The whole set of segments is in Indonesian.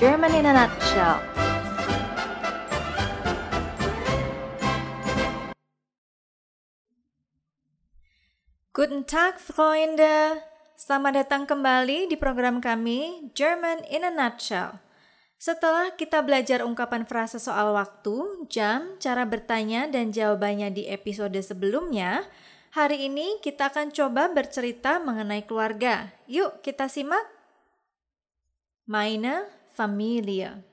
German in a Nutshell. Guten Tag, Freunde. Selamat datang kembali di program kami German in a Nutshell. Setelah kita belajar ungkapan frasa soal waktu, jam, cara bertanya, dan jawabannya di episode sebelumnya, hari ini kita akan coba bercerita mengenai keluarga. Yuk, kita simak. Meine Familie.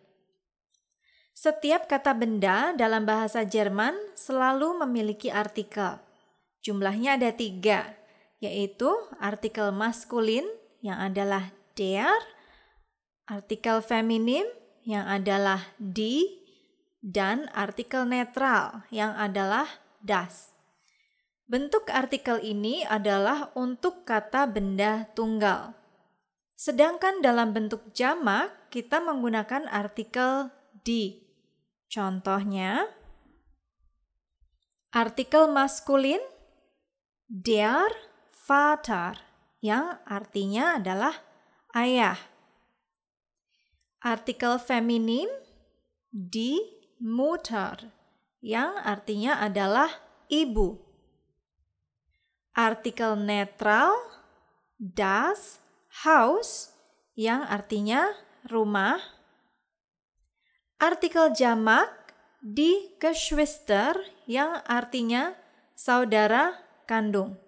Setiap kata benda dalam bahasa Jerman selalu memiliki artikel. Jumlahnya ada tiga, yaitu artikel maskulin yang adalah der, artikel feminim yang adalah die, dan artikel netral yang adalah das. Bentuk artikel ini adalah untuk kata benda tunggal. Sedangkan dalam bentuk jamak, kita menggunakan artikel di. Contohnya, artikel maskulin der Vater yang artinya adalah ayah. Artikel feminim di Mutter yang artinya adalah ibu. Artikel netral das Haus yang artinya rumah. Artikel jamak di Geschwister yang artinya saudara kandung.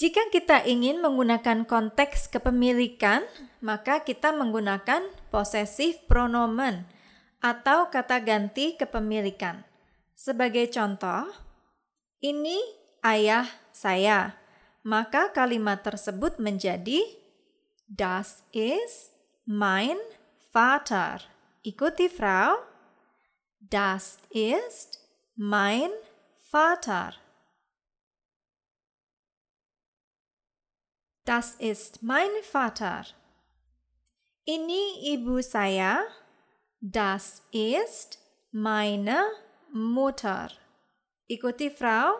Jika kita ingin menggunakan konteks kepemilikan, maka kita menggunakan possessive pronomen atau kata ganti kepemilikan. Sebagai contoh, ini ayah saya maka kalimat tersebut menjadi Das ist mein Vater. Ikuti Frau. Das ist mein Vater. Das ist mein Vater. Ini ibu saya. Das ist meine Mutter. Ikuti Frau.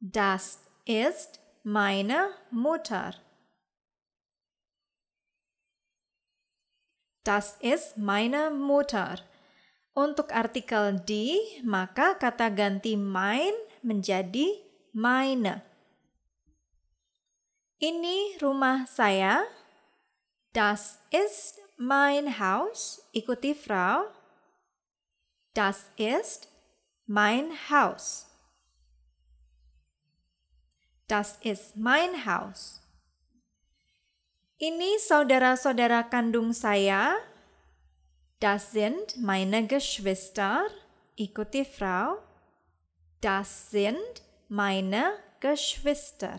Das ist meine Mutter. Das ist meine Mutter. Untuk artikel di, maka kata ganti mein menjadi meine. Ini rumah saya. Das ist mein Haus. Ikuti Frau. Das ist mein Haus. Das ist mein Haus. Ini saudara-saudara kandung saya. Das sind meine Geschwister. Ikuti Frau. Das sind meine Geschwister.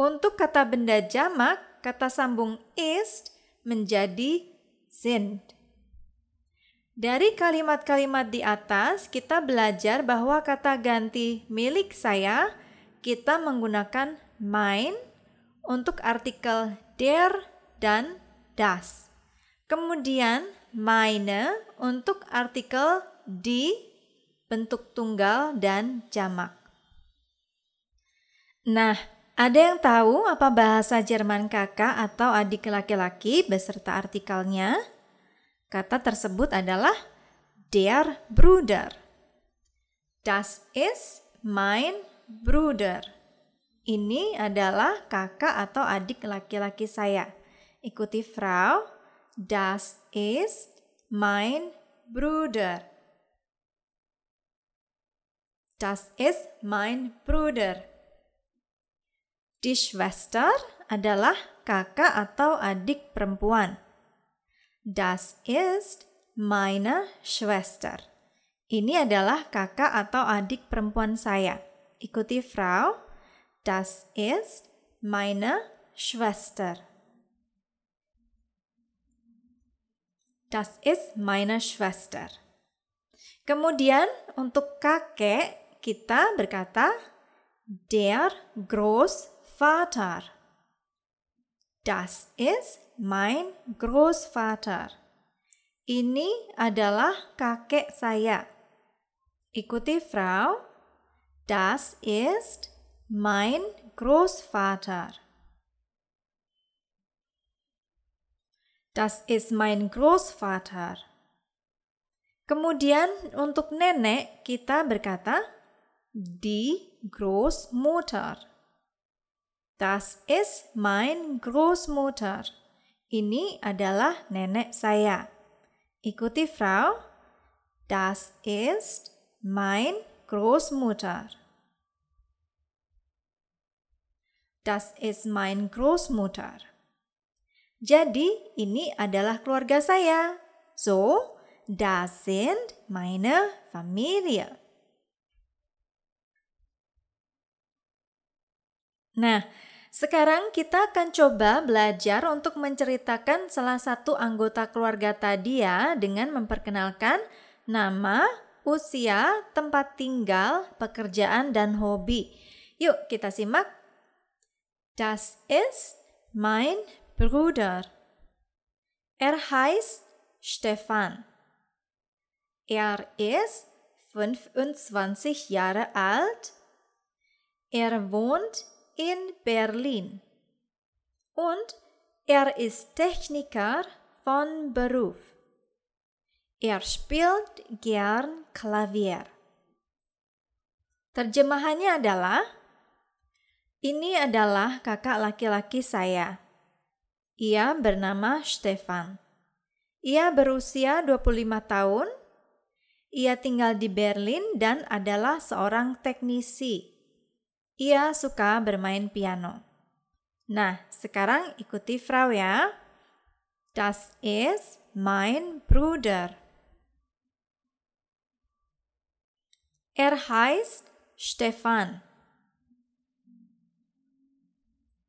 Untuk kata benda jamak, kata sambung ist menjadi sind. Dari kalimat-kalimat di atas, kita belajar bahwa kata ganti milik saya kita menggunakan mein untuk artikel der dan das. Kemudian meine untuk artikel di bentuk tunggal dan jamak. Nah, ada yang tahu apa bahasa Jerman kakak atau adik laki-laki beserta artikelnya? Kata tersebut adalah der Bruder. Das ist mein Bruder. Ini adalah kakak atau adik laki-laki saya. Ikuti Frau. Das ist mein Bruder. Das ist mein Bruder. Die Schwester adalah kakak atau adik perempuan. Das ist meine Schwester. Ini adalah kakak atau adik perempuan saya. Ikuti Frau. Das ist meine Schwester. Das ist meine Schwester. Kemudian untuk kakek kita berkata der Großvater. Das ist mein Großvater. Ini adalah kakek saya. Ikuti Frau. Das ist mein Großvater. Das ist mein Großvater. Kemudian untuk nenek kita berkata die Großmutter. Das ist mein Großmutter. Ini adalah nenek saya. Ikuti Frau. Das ist mein Großmutter. Das ist mein Großmutter. Jadi, ini adalah keluarga saya. So, das sind meine Familie. Nah, sekarang kita akan coba belajar untuk menceritakan salah satu anggota keluarga tadi ya dengan memperkenalkan nama, usia, tempat tinggal, pekerjaan, dan hobi. Yuk kita simak. Das ist mein Bruder. Er heißt Stefan. Er ist 25 Jahre alt. Er wohnt in Berlin. Und er ist Techniker von Beruf. Er spielt gern Klavier. Terjemahannya adalah, ini adalah kakak laki-laki saya. Ia bernama Stefan. Ia berusia 25 tahun. Ia tinggal di Berlin dan adalah seorang teknisi. Ia suka bermain piano. Nah, sekarang ikuti Frau ya. Das ist mein Bruder. Er heißt Stefan.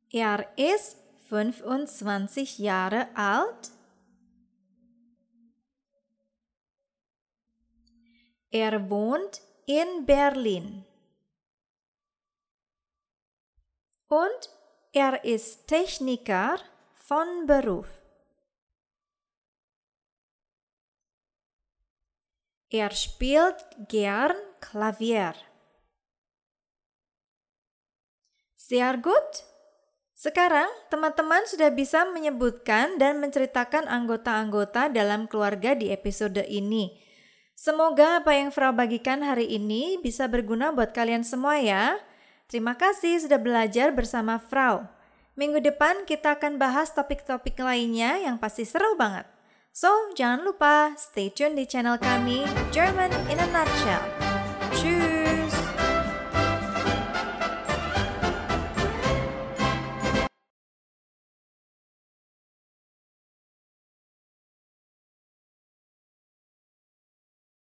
Er ist 25 Jahre alt. Er wohnt in Berlin. Und er ist Techniker von Beruf. Er spielt gern Klavier. Sehr gut. Sekarang, teman-teman sudah bisa menyebutkan dan menceritakan anggota-anggota dalam keluarga di episode ini. Semoga apa yang Frau bagikan hari ini bisa berguna buat kalian semua ya. Terima kasih sudah belajar bersama Frau. Minggu depan kita akan bahas topik-topik lainnya yang pasti seru banget. So, jangan lupa stay tune di channel kami German in a Nutshell. Tschüss!